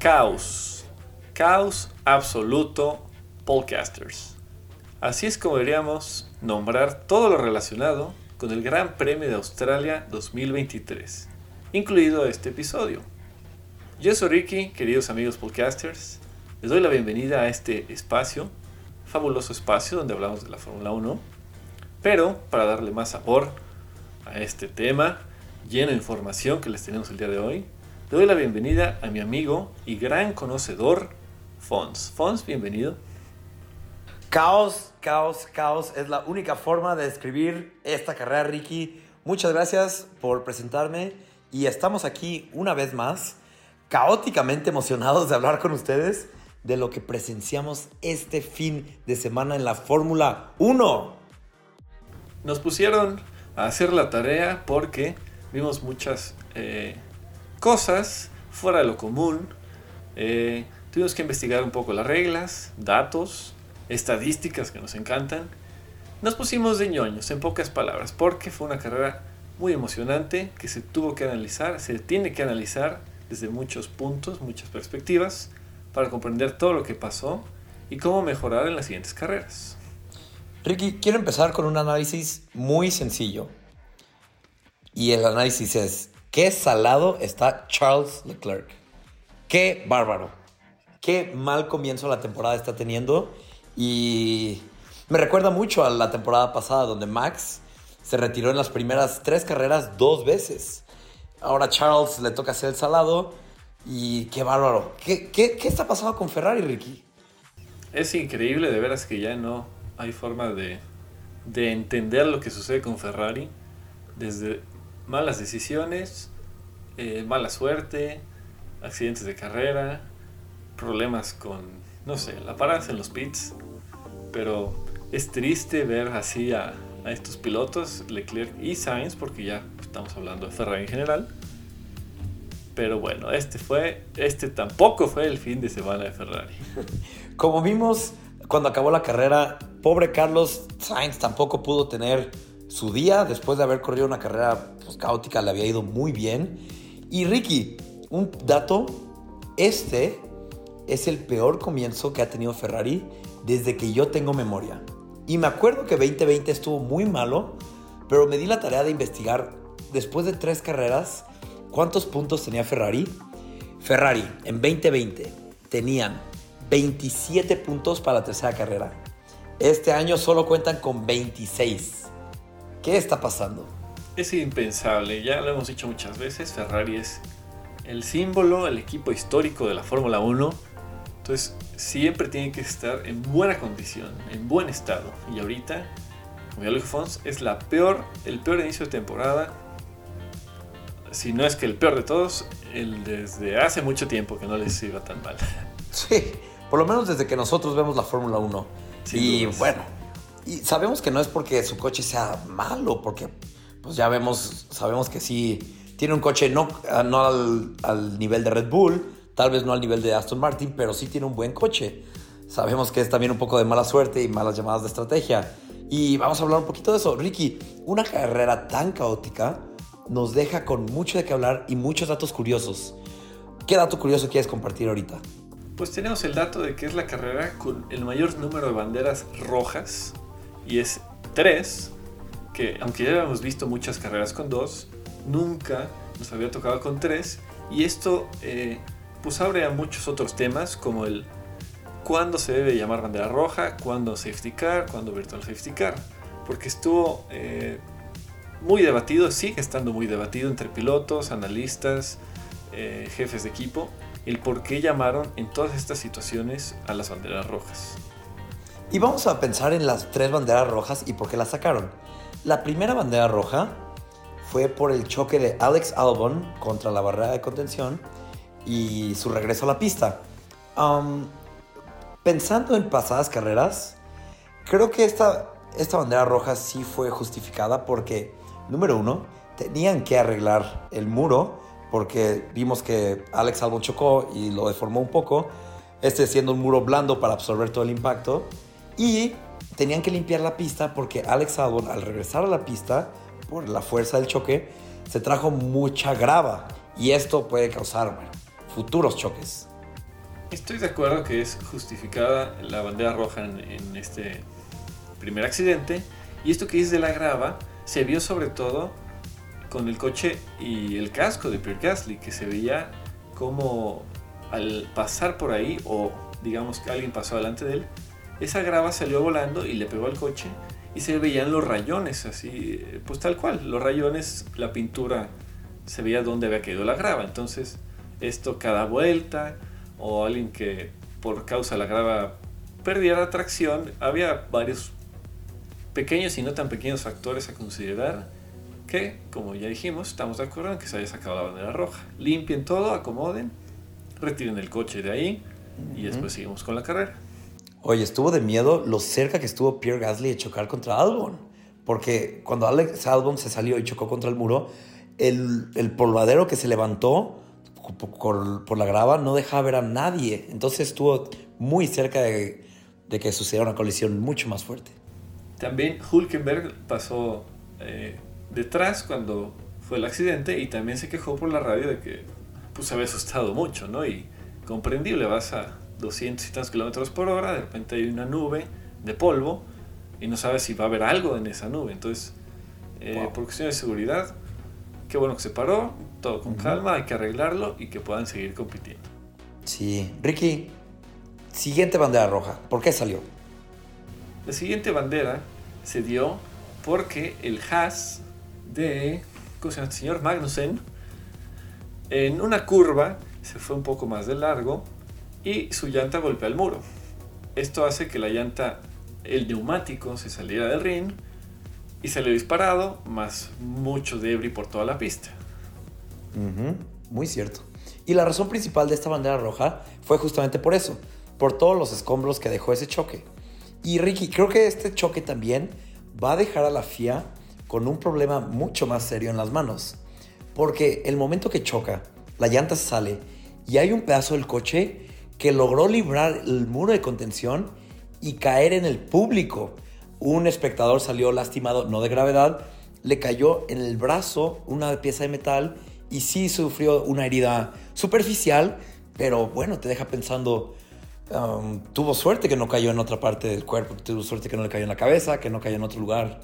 Caos. Caos absoluto podcasters. Así es como deberíamos nombrar todo lo relacionado con el Gran Premio de Australia 2023, incluido este episodio. Yo soy Ricky, queridos amigos podcasters. Les doy la bienvenida a este espacio, fabuloso espacio donde hablamos de la Fórmula 1. Pero para darle más sabor a este tema, lleno de información que les tenemos el día de hoy, le doy la bienvenida a mi amigo y gran conocedor, Fons. Fons, bienvenido. Caos, caos, caos es la única forma de describir esta carrera, Ricky. Muchas gracias por presentarme y estamos aquí una vez más, caóticamente emocionados de hablar con ustedes de lo que presenciamos este fin de semana en la Fórmula 1. Nos pusieron a hacer la tarea porque vimos muchas eh, cosas fuera de lo común. Eh, tuvimos que investigar un poco las reglas, datos, estadísticas que nos encantan. Nos pusimos de ñoños, en pocas palabras, porque fue una carrera muy emocionante que se tuvo que analizar, se tiene que analizar desde muchos puntos, muchas perspectivas, para comprender todo lo que pasó y cómo mejorar en las siguientes carreras. Ricky, quiero empezar con un análisis muy sencillo. Y el análisis es, Qué salado está Charles Leclerc. Qué bárbaro. Qué mal comienzo la temporada está teniendo. Y me recuerda mucho a la temporada pasada donde Max se retiró en las primeras tres carreras dos veces. Ahora Charles le toca hacer el salado. Y qué bárbaro. ¿Qué, qué, qué está pasando con Ferrari, Ricky? Es increíble, de veras que ya no hay forma de, de entender lo que sucede con Ferrari. Desde malas decisiones, eh, mala suerte, accidentes de carrera, problemas con, no sé, la parada en los pits. Pero es triste ver así a, a estos pilotos, Leclerc y Sainz, porque ya estamos hablando de Ferrari en general. Pero bueno, este fue, este tampoco fue el fin de semana de Ferrari. Como vimos cuando acabó la carrera, pobre Carlos Sainz tampoco pudo tener su día después de haber corrido una carrera pues, caótica, le había ido muy bien. Y Ricky, un dato, este es el peor comienzo que ha tenido Ferrari desde que yo tengo memoria. Y me acuerdo que 2020 estuvo muy malo, pero me di la tarea de investigar después de tres carreras cuántos puntos tenía Ferrari. Ferrari en 2020 tenían 27 puntos para la tercera carrera. Este año solo cuentan con 26. ¿Qué está pasando? Es impensable, ya lo hemos dicho muchas veces, Ferrari es el símbolo, el equipo histórico de la Fórmula 1. Entonces siempre tiene que estar en buena condición, en buen estado. Y ahorita, como ya lo dijo Fons, es la peor, el peor inicio de temporada. Si no es que el peor de todos, el desde hace mucho tiempo que no les iba tan mal. Sí, por lo menos desde que nosotros vemos la Fórmula 1. y bueno, y sabemos que no es porque su coche sea malo, porque pues ya vemos, sabemos que sí, tiene un coche no, ah, no al, nivel de Red Bull, tal vez no al nivel de Aston Martin, pero sí tiene un buen coche. Sabemos que es también un poco de mala suerte y malas llamadas de estrategia. Y vamos a hablar un poquito de eso. Ricky, una carrera tan caótica nos deja con mucho de qué hablar y muchos datos curiosos. ¿Qué dato curioso quieres compartir ahorita? Pues tenemos el dato de que es la carrera con el mayor número de banderas rojas y es 3, que aunque ya habíamos visto muchas carreras con 2, nunca nos había tocado con 3 y esto eh, pues abre a muchos otros temas como el cuándo se debe llamar bandera roja, cuándo safety car, cuándo virtual safety car, porque estuvo eh, muy debatido, sigue estando muy debatido entre pilotos, analistas, eh, jefes de equipo, el por qué llamaron en todas estas situaciones a las banderas rojas. Y vamos a pensar en las tres banderas rojas y por qué las sacaron. La primera bandera roja fue por el choque de Alex Albon contra la barrera de contención y su regreso a la pista. pensando en pasadas carreras, creo que esta, esta bandera roja sí fue justificada porque, número uno, tenían que arreglar el muro porque vimos que Alex Albon chocó y lo deformó un poco, este siendo un muro blando para absorber todo el impacto. Y tenían que limpiar la pista porque Alex Albon al regresar a la pista, por la fuerza del choque, se trajo mucha grava. Y esto puede causar futuros choques. Estoy de acuerdo que es justificada la bandera roja en, en este primer accidente. Y esto que dice de la grava se vio sobre todo con el coche y el casco de Pierre Gasly, que se veía como al pasar por ahí, o digamos que alguien pasó delante de él, esa grava salió volando y le pegó al coche y se veían los rayones, así, pues tal cual, los rayones, la pintura, se veía dónde había caído la grava. Entonces, esto cada vuelta, o alguien que por causa de la grava perdiera tracción, había varios pequeños y no tan pequeños factores a considerar que, como ya dijimos, estamos de acuerdo en que se haya sacado la bandera roja. Limpien todo, acomoden, retiren el coche de ahí y después seguimos con la carrera. Oye, estuvo de miedo lo cerca que estuvo Pierre Gasly de chocar contra Albon. Porque cuando Alex Albon se salió y chocó contra el muro, el, polvadero que se levantó por, la grava no dejaba ver a nadie. Entonces estuvo muy cerca de, de que sucediera una colisión mucho más fuerte. También Hulkenberg pasó eh, detrás cuando fue el accidente y también se quejó por la radio de que pues había asustado mucho, ¿no? Y comprendible, vas a 200 y tantos kilómetros por hora, de repente hay una nube de polvo y no sabes si va a haber algo en esa nube. Entonces, eh, wow. por cuestiones de seguridad, qué bueno que se paró, todo con uh -huh. calma, hay que arreglarlo y que puedan seguir compitiendo. Sí, Ricky, siguiente bandera roja, ¿por qué salió? La siguiente bandera se dio porque el Haas de ¿cómo se llama? este señor Magnussen en una curva se fue un poco más de largo y su llanta golpea el muro. Esto hace que la llanta, el neumático, se saliera del ring y salió disparado, más mucho debris por toda la pista. Muy cierto. Y la razón principal de esta bandera roja fue justamente por eso, por todos los escombros que dejó ese choque. Y Ricky, creo que este choque también va a dejar a la FIA con un problema mucho más serio en las manos. Porque el momento que choca, la llanta sale y hay un pedazo del coche que logró librar el muro de contención y caer en el público. Un espectador salió lastimado, no de gravedad, le cayó en el brazo una pieza de metal y sí sufrió una herida superficial, pero bueno, te deja pensando, um, tuvo suerte que no cayó en otra parte del cuerpo, tuvo suerte que no le cayó en la cabeza, que no cayó en otro lugar,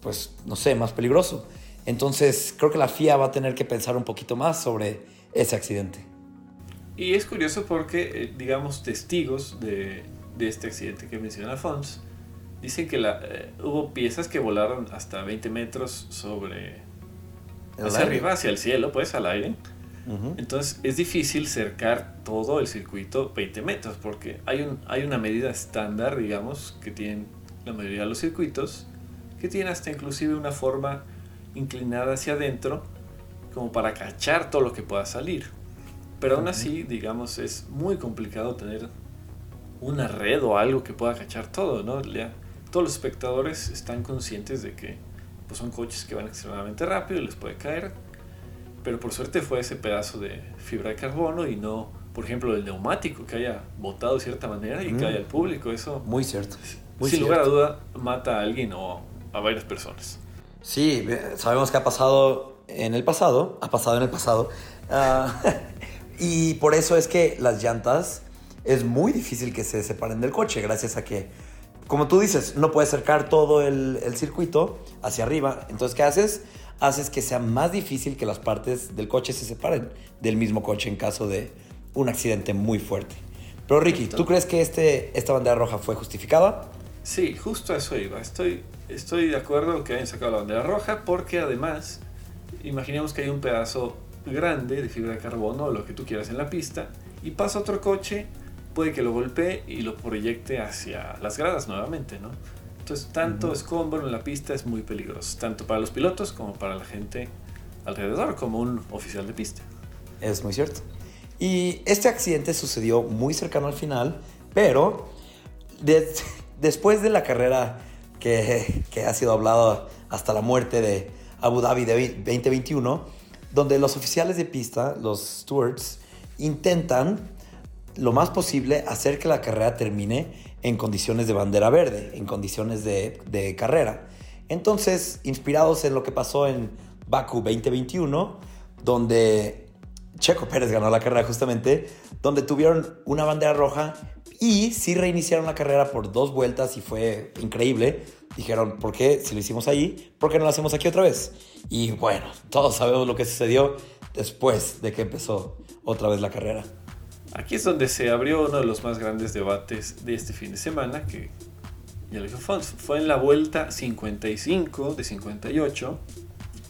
pues no sé, más peligroso. Entonces creo que la FIA va a tener que pensar un poquito más sobre ese accidente. Y es curioso porque, eh, digamos, testigos de, de, este accidente que menciona Alphonse dicen que la, eh, hubo piezas que volaron hasta 20 metros sobre... hacia aire. arriba, hacia el cielo, pues, al aire. Uh -huh. Entonces es difícil cercar todo el circuito 20 metros porque hay, un, hay una medida estándar, digamos, que tienen la mayoría de los circuitos, que tiene hasta inclusive una forma inclinada hacia adentro como para cachar todo lo que pueda salir. Pero aún así, digamos, es muy complicado tener una red o algo que pueda cachar todo, ¿no? Ya, todos los espectadores están conscientes de que pues, son coches que van extremadamente rápido y les puede caer. Pero por suerte fue ese pedazo de fibra de carbono y no, por ejemplo, el neumático que haya botado de cierta manera y mm. cae al público. Eso, muy cierto. Muy sin cierto. lugar a duda, mata a alguien o a varias personas. Sí, sabemos que ha pasado en el pasado, ha pasado en el pasado. Uh, y por eso es que las llantas es muy difícil que se separen del coche, gracias a que, como tú dices, no puedes acercar todo el, el circuito hacia arriba. Entonces, ¿qué haces? Haces que sea más difícil que las partes del coche se separen del mismo coche en caso de un accidente muy fuerte. Pero Ricky, ¿tú crees que este, esta bandera roja fue justificada? Sí, justo a eso iba. Estoy, estoy de acuerdo en que hayan sacado la bandera roja porque además, imaginemos que hay un pedazo grande de fibra de carbono o lo que tú quieras en la pista y pasa otro coche, puede que lo golpee y lo proyecte hacia las gradas nuevamente, ¿no? Entonces, tanto uh -huh. escombro en la pista es muy peligroso, tanto para los pilotos como para la gente alrededor, como un oficial de pista. Es muy cierto. Y este accidente sucedió muy cercano al final, pero de, después de la carrera que, que ha sido hablada hasta la muerte de Abu Dhabi de 2021, donde los oficiales de pista, los stewards, intentan lo más posible hacer que la carrera termine en condiciones de bandera verde, en condiciones de, de carrera. Entonces, inspirados en lo que pasó en Baku 2021, donde Checo Pérez ganó la carrera justamente, donde tuvieron una bandera roja y sí reiniciaron la carrera por dos vueltas y fue increíble. Dijeron, ¿por qué? Si lo hicimos ahí, ¿por qué no lo hacemos aquí otra vez? Y bueno, todos sabemos lo que sucedió después de que empezó otra vez la carrera. Aquí es donde se abrió uno de los más grandes debates de este fin de semana, que ya lo fue, fue en la vuelta 55 de 58.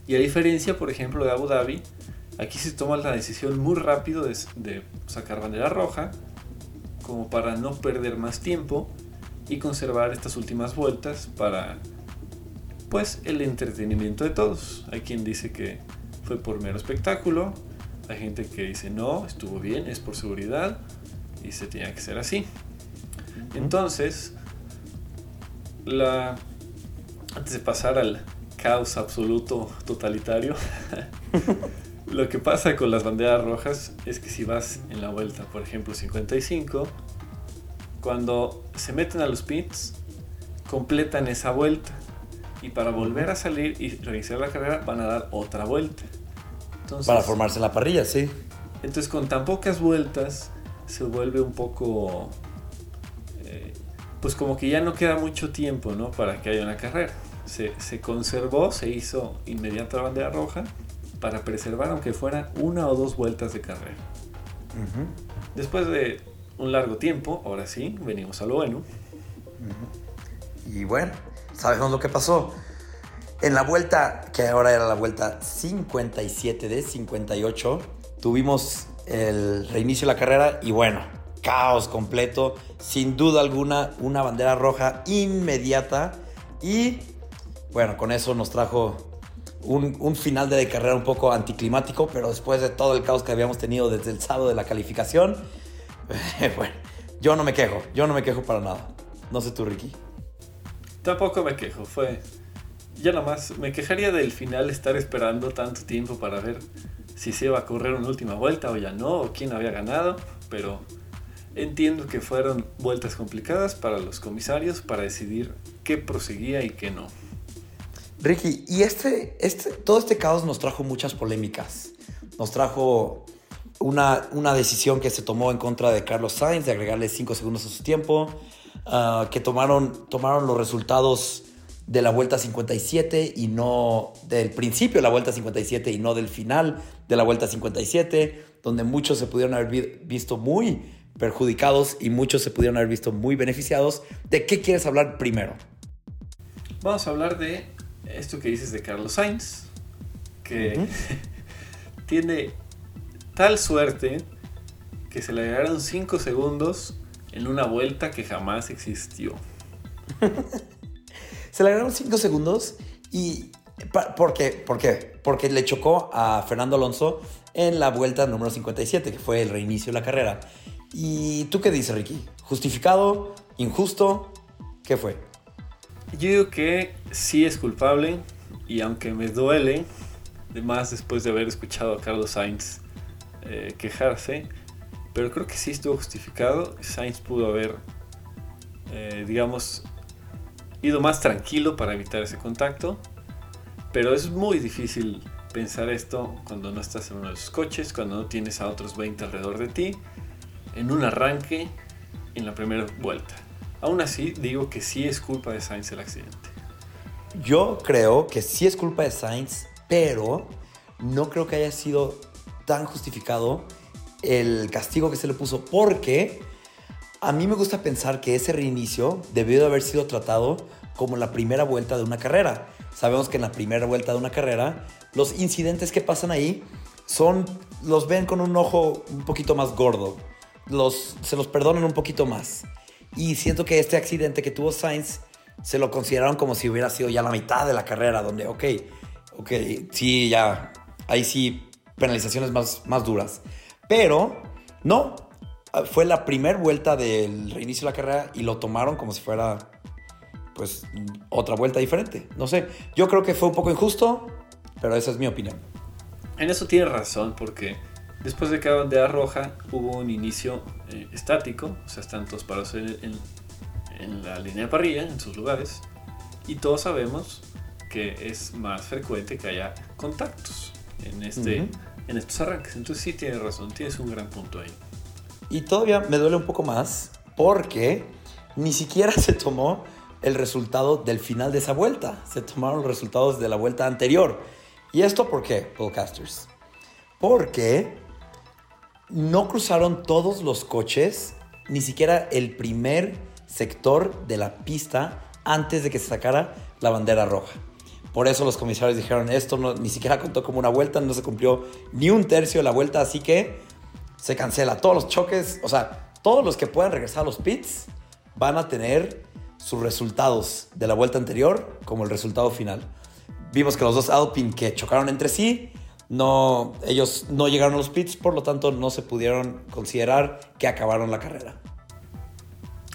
Y a diferencia, por ejemplo, de Abu Dhabi, aquí se toma la decisión muy rápido de sacar bandera roja, como para no perder más tiempo y conservar estas últimas vueltas para pues el entretenimiento de todos. Hay quien dice que fue por mero espectáculo, hay gente que dice no, estuvo bien, es por seguridad y se tenía que ser así. Entonces, la antes de pasar al caos absoluto totalitario, lo que pasa con las banderas rojas es que si vas en la vuelta, por ejemplo, 55, cuando se meten a los pits, completan esa vuelta. Y para volver a salir y reiniciar la carrera van a dar otra vuelta. para formarse la parrilla, sí. Entonces con tan pocas vueltas se vuelve un poco... Eh, pues como que ya no queda mucho tiempo ¿no? para que haya una carrera. Se, se conservó, se hizo inmediata bandera roja para preservar aunque fuera una o dos vueltas de carrera. Después de un largo tiempo, ahora sí, venimos a lo bueno. Y bueno, sabemos lo que pasó. En la vuelta, que ahora era la vuelta 57 de 58, tuvimos el reinicio de la carrera y bueno, caos completo, sin duda alguna, una bandera roja inmediata y bueno, con eso nos trajo un, un, final de carrera un poco anticlimático, pero después de todo el caos que habíamos tenido desde el sábado de la calificación, bueno, yo no me quejo, yo no me quejo para nada. No sé tú, Ricky. Tampoco me quejo, fue... Ya nada más, me quejaría del final estar esperando tanto tiempo para ver si se iba a correr una última vuelta o ya no, o quién había ganado, pero entiendo que fueron vueltas complicadas para los comisarios para decidir qué proseguía y qué no. Ricky, y este, este, todo este caos nos trajo muchas polémicas. Nos trajo una, una, decisión que se tomó en contra de Carlos Sainz de agregarle 5 segundos a su tiempo, ah, que tomaron, tomaron los resultados de la vuelta 57 y no del principio de la vuelta 57 y no del final de la vuelta 57, donde muchos se pudieron haber visto muy perjudicados y muchos se pudieron haber visto muy beneficiados. ¿De qué quieres hablar primero? Vamos a hablar de esto que dices de Carlos Sainz, que tiene tal suerte que se le agregaron 5 segundos en una vuelta que jamás existió. se le agregaron 5 segundos y... ¿Por qué? ¿Por qué? Porque le chocó a Fernando Alonso en la vuelta número 57, que fue el reinicio de la carrera. ¿Y tú qué dices, Ricky? ¿Justificado? ¿Injusto? ¿Qué fue? Yo digo que sí es culpable y aunque me duele, además después de haber escuchado a Carlos Sainz eh, quejarse, pero creo que sí estuvo justificado. Sainz pudo haber, eh, digamos, ido más tranquilo para evitar ese contacto, pero es muy difícil pensar esto cuando no estás en uno de los coches, cuando no tienes a otros 20 alrededor de ti, en un arranque, en la primera vuelta. Aún así, digo que sí es culpa de Sainz el accidente. Yo creo que sí es culpa de Sainz, pero no creo que haya sido tan justificado el castigo que se le puso porque a mí me gusta pensar que ese reinicio debió de haber sido tratado como la primera vuelta de una carrera. Sabemos que en la primera vuelta de una carrera los incidentes que pasan ahí son los ven con un ojo un poquito más gordo. Los, se los perdonan un poquito más. Y siento que este accidente que tuvo Sainz se lo consideraron como si hubiera sido ya la mitad de la carrera, donde, ok, ok, sí, ya, ahí sí penalizaciones más, más duras. Pero no, fue la primera vuelta del reinicio de la carrera y lo tomaron como si fuera pues otra vuelta diferente. No sé, yo creo que fue un poco injusto, pero esa es mi opinión. En eso tiene razón, porque después de cada bandera roja hubo un inicio eh, estático, o sea, están todos parados en, en, la línea de parrilla, en sus lugares, y todos sabemos que es más frecuente que haya contactos en este en estos arranques. Entonces sí tienes razón, tienes un gran punto ahí. Y todavía me duele un poco más porque ni siquiera se tomó el resultado del final de esa vuelta. Se tomaron los resultados de la vuelta anterior. ¿Y esto por qué, podcasters? Porque no cruzaron todos los coches, ni siquiera el primer sector de la pista antes de que se sacara la bandera roja. Por eso los comisarios dijeron, esto no, ni siquiera contó como una vuelta, no se cumplió ni un tercio de la vuelta, así que se cancela. Todos los choques, o sea, todos los que puedan regresar a los pits van a tener sus resultados de la vuelta anterior como el resultado final. Vimos que los dos Alpine que chocaron entre sí, no, ellos no llegaron a los pits, por lo tanto no se pudieron considerar que acabaron la carrera.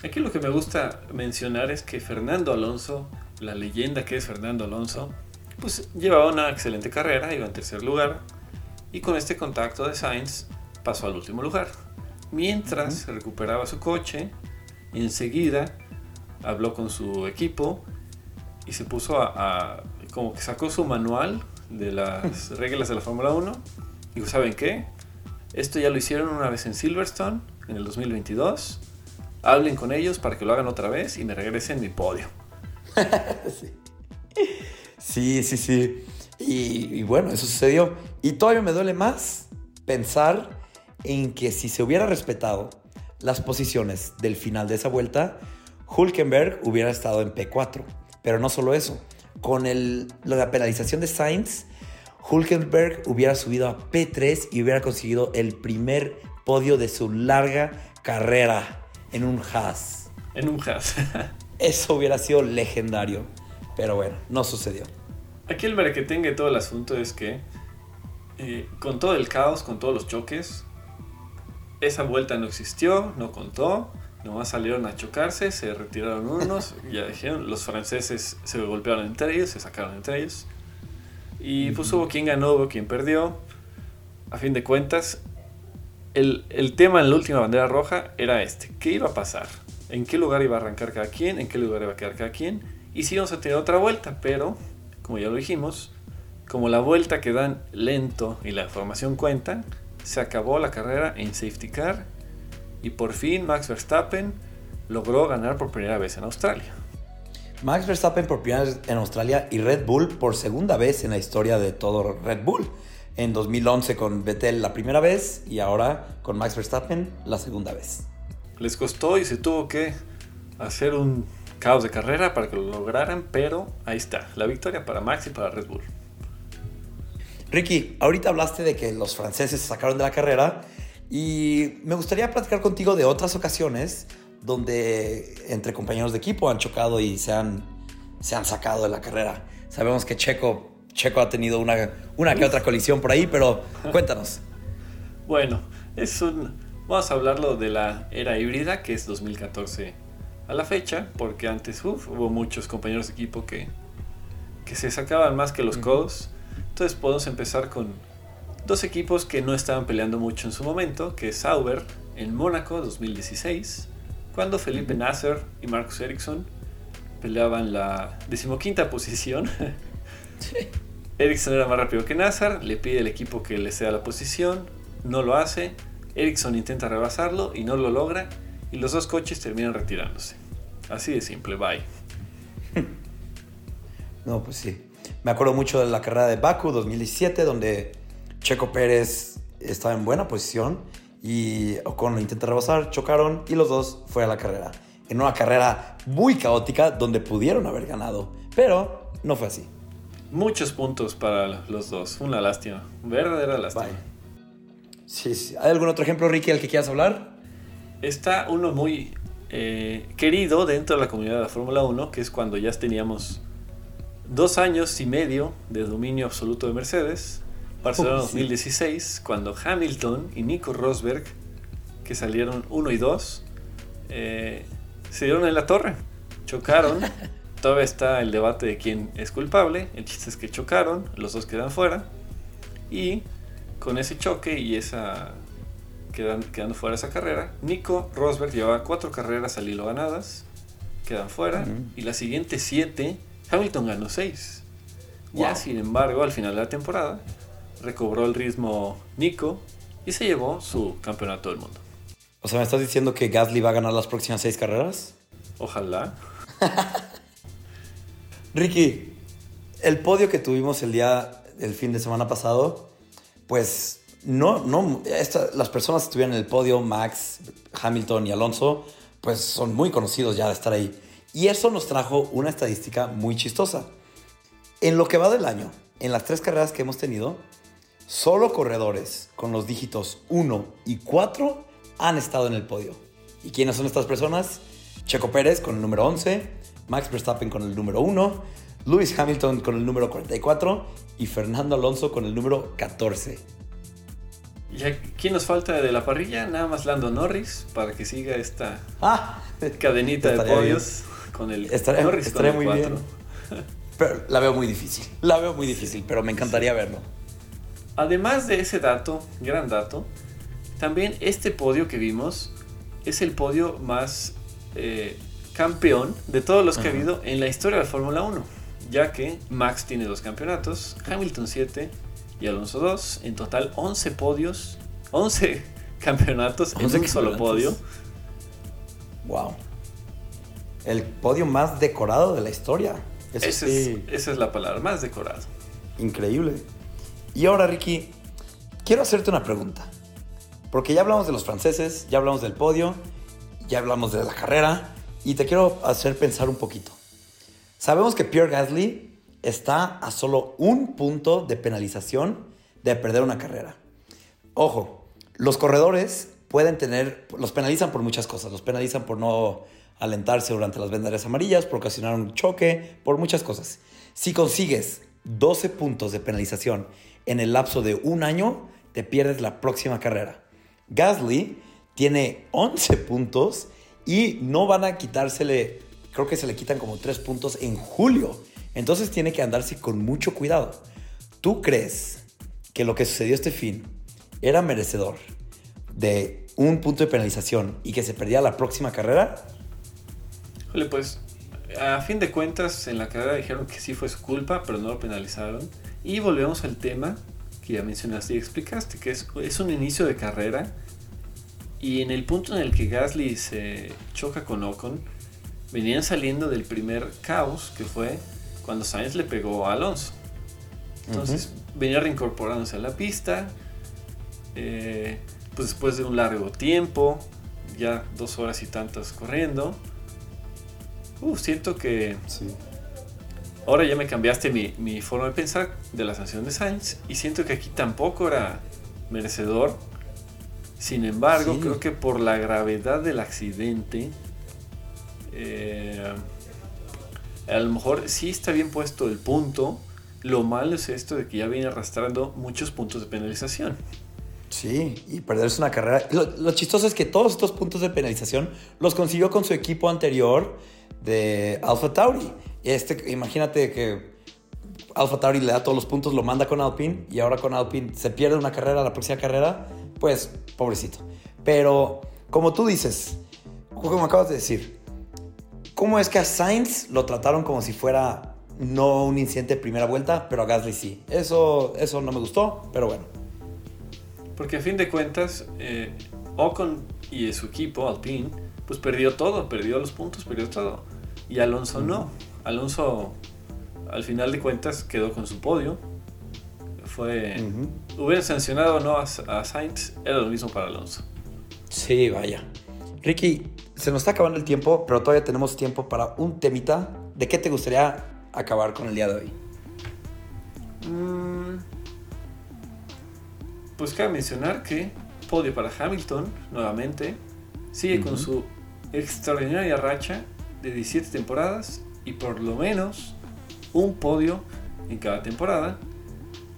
Aquí lo que me gusta mencionar es que Fernando Alonso, la leyenda que es Fernando Alonso, pues llevaba una excelente carrera, iba en tercer lugar, y con este contacto de Sainz pasó al último lugar. Mientras recuperaba su coche, enseguida habló con su equipo y se puso a, como que sacó su manual de las reglas de la Fórmula 1. Dijo, ¿saben qué? Esto ya lo hicieron una vez en Silverstone, en el 2022. Hablen con ellos para que lo hagan otra vez y me regresen mi podio. sí. sí, sí, Y, bueno, eso sucedió. Y todavía me duele más pensar en que si se hubiera respetado las posiciones del final de esa vuelta, Hulkenberg hubiera estado en P4. Pero no solo eso, con la penalización de Sainz, Hulkenberg hubiera subido a P3 y hubiera conseguido el primer podio de su larga carrera en un Haas. En un Haas. Eso hubiera sido legendario. Pero bueno, no sucedió. Aquí el tenga de todo el asunto es que eh, con todo el caos, con todos los choques, esa vuelta no existió, no contó. Nomás salieron a chocarse, se retiraron unos, ya dijeron, los franceses se golpearon entre ellos, se sacaron entre ellos. Y pues hubo quien ganó, hubo quien perdió. A fin de cuentas, el, el, tema en la última bandera roja era este. ¿Qué iba a pasar? ¿En qué lugar iba a arrancar cada quien? ¿En qué lugar iba a quedar cada quien? Y sí íbamos a tener otra vuelta, pero, como ya lo dijimos, como la vuelta que dan lento y la formación cuenta, se acabó la carrera en safety car y por fin Max Verstappen logró ganar por primera vez en Australia. Max Verstappen por primera vez en Australia y Red Bull por segunda vez en la historia de todo Red Bull. En 2011 con Vettel la primera vez y ahora con Max Verstappen la segunda vez. Les costó y se tuvo que hacer un caos de carrera para que lo lograran, pero ahí está, la victoria para Max y para Red Bull. Ricky, ahorita hablaste de que los franceses se sacaron de la carrera y me gustaría platicar contigo de otras ocasiones donde entre compañeros de equipo han chocado y se han, se han sacado de la carrera. Sabemos que Checo, Checo ha tenido una, una que otra colisión por ahí, pero cuéntanos. Bueno, es un, vamos a hablarlo de la era híbrida, que es 2014 a la fecha, porque antes hubo muchos compañeros de equipo que, que se sacaban más que los codos. Entonces podemos empezar con dos equipos que no estaban peleando mucho en su momento, que es Sauber en Mónaco 2016, cuando Felipe Nasser y Marcus Ericsson peleaban la decimoquinta posición. Ericsson era más rápido que Nasser, le pide al equipo que le sea la posición, no lo hace, Ericsson intenta rebasarlo y no lo logra, y los dos coches terminan retirándose. Así de simple, bye. No, pues sí. Me acuerdo mucho de la carrera de Baku 2017, donde Checo Pérez estaba en buena posición y Ocon lo intenta rebasar, chocaron y los dos fue a la carrera. En una carrera muy caótica donde pudieron haber ganado, pero no fue así. Muchos puntos para los dos, una lástima, verdadera lástima. Sí, sí. ¿Hay algún otro ejemplo, Ricky, al que quieras hablar? Está uno muy eh, querido dentro de la comunidad de la Fórmula 1, que es cuando ya teníamos dos años y medio de dominio absoluto de Mercedes Barcelona 2016, cuando Hamilton y Nico Rosberg, que salieron 1 y 2, eh, se dieron en la torre, chocaron. Todavía está el debate de quién es culpable. El chiste es que chocaron, los dos quedan fuera. Y con ese choque y esa quedan, quedando fuera esa carrera, Nico Rosberg llevaba cuatro carreras al hilo ganadas, quedan fuera. Y las siguientes siete, Hamilton ganó seis. Ya, sin embargo, al final de la temporada, recobró el ritmo Nico y se llevó su campeonato del mundo. O sea, ¿me estás diciendo que Gasly va a ganar las próximas seis carreras? Ojalá. Ricky, el podio que tuvimos el día, el fin de semana pasado, pues no, no, las personas que estuvieron en el podio, Max, Hamilton y Alonso, pues son muy conocidos ya de estar ahí. Y eso nos trajo una estadística muy chistosa. En lo que va del año, en las tres carreras que hemos tenido, solo corredores con los dígitos 1 y 4 han estado en el podio. ¿Y quiénes son estas personas? Checo Pérez con el número 11, Max Verstappen con el número 1, Lewis Hamilton con el número 44 y Fernando Alonso con el número 14. ¿Y quién nos falta de la parrilla? Nada más Lando Norris para que siga esta ah, cadenita de podios con el Norris estaría muy bien. Pero la veo muy difícil. La veo muy difícil, pero me encantaría verlo. Además de ese dato, gran dato, también este podio que vimos es el podio más eh, campeón de todos los que ha habido en la historia de la Fórmula 1, ya que Max tiene dos campeonatos, Hamilton 7 y Alonso 2, en total 11 podios, 11 campeonatos en un solo podio. Wow. El podio más decorado de la historia. esa es la palabra, más decorado. Increíble. Y ahora, Ricky, quiero hacerte una pregunta. Porque ya hablamos de los franceses, ya hablamos del podio, ya hablamos de la carrera, y te quiero hacer pensar un poquito. Sabemos que Pierre Gasly está a solo un punto de penalización de perder una carrera. Ojo, los corredores pueden tener, los penalizan por muchas cosas. Los penalizan por no alentarse durante las vendadas amarillas, por ocasionar un choque, por muchas cosas. Si consigues 12 puntos de penalización en el lapso de un año, te pierdes la próxima carrera. Gasly tiene 11 puntos y no van a quitársele, creo que se le quitan como 3 puntos en julio. Entonces tiene que andarse con mucho cuidado. ¿Tú crees que lo que sucedió este fin era merecedor de un punto de penalización y que se perdía la próxima carrera? pues a fin de cuentas en la carrera dijeron que sí fue su culpa, pero no lo penalizaron. Y volvemos al tema que ya mencionaste y explicaste, que es, es un inicio de carrera. Y en el punto en el que Gasly se choca con Ocon, venían saliendo del primer caos que fue cuando Sainz le pegó a Alonso. Entonces venía reincorporándose a la pista. Eh, pues después de un largo tiempo, ya dos horas y tantas corriendo. Uh, siento que ahora ya me cambiaste mi, forma de pensar de la sanción de Sainz y siento que aquí tampoco era merecedor. Sin embargo, creo que por la gravedad del accidente, eh, a lo mejor sí está bien puesto el punto. Lo malo es esto de que ya viene arrastrando muchos puntos de penalización. Sí, y perderse una carrera. Lo, chistoso es que todos estos puntos de penalización los consiguió con su equipo anterior de Alpha Tauri. Este, imagínate que Alpha Tauri le da todos los puntos, lo manda con Alpine y ahora con Alpine se pierde una carrera, la próxima carrera, pues pobrecito. Pero como tú dices, como acabas de decir, ¿cómo es que a Sainz lo trataron como si fuera no un incidente de primera vuelta, pero a Gasly sí? Eso, eso no me gustó, pero bueno. Porque a fin de cuentas, eh, Ocon y su equipo, Alpine, pues perdió todo, perdió los puntos, perdió todo. Y Alonso no. Alonso, al final de cuentas, quedó con su podio. Fue. Hubiera sancionado o no a, a, Sainz, era lo mismo para Alonso. Sí, vaya. Ricky, se nos está acabando el tiempo, pero todavía tenemos tiempo para un temita. ¿De qué te gustaría acabar con el día de hoy? Mmm pues cabe mencionar que podio para Hamilton, nuevamente, sigue con su extraordinaria racha de 17 temporadas y por lo menos un podio en cada temporada,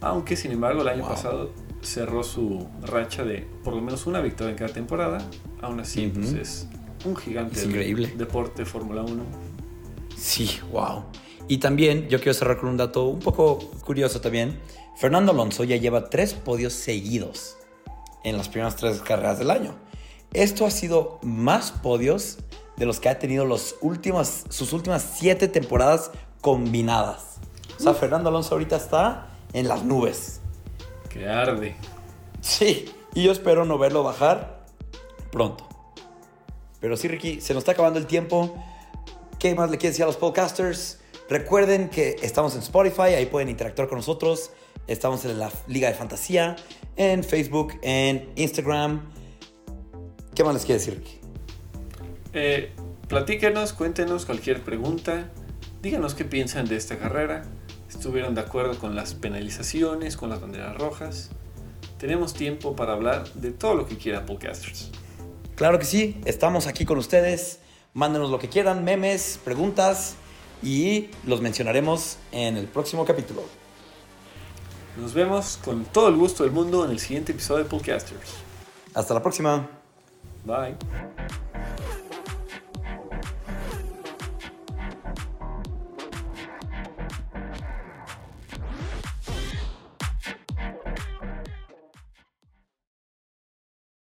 aunque sin embargo el año pasado cerró su racha de por lo menos una victoria en cada temporada, aún así pues es un gigante increíble. deporte Fórmula 1. Sí, wow. Y también yo quiero cerrar con un dato un poco curioso también. Fernando Alonso ya lleva tres podios seguidos en las primeras tres carreras del año. Esto ha sido más podios de los que ha tenido los últimos, sus últimas siete temporadas combinadas. O sea, Fernando Alonso ahorita está en las nubes. Que arde. Sí, y yo espero no verlo bajar pronto. Pero sí, Ricky, se nos está acabando el tiempo. ¿Qué más le quieres decir a los podcasters? Recuerden que estamos en Spotify, ahí pueden interactuar con nosotros. Estamos en la Liga de Fantasía, en Facebook, en Instagram. ¿Qué más les quiere decir, Ricky? Eh, platíquenos, cuéntenos cualquier pregunta. Díganos qué piensan de esta carrera. ¿Estuvieron de acuerdo con las penalizaciones, con las banderas rojas? Tenemos tiempo para hablar de todo lo que quieran, podcasters. Claro que sí, estamos aquí con ustedes. Mándenos lo que quieran, memes, preguntas y los mencionaremos en el próximo capítulo. Nos vemos con todo el gusto del mundo en el siguiente episodio de Podcasters. Hasta la próxima. Bye.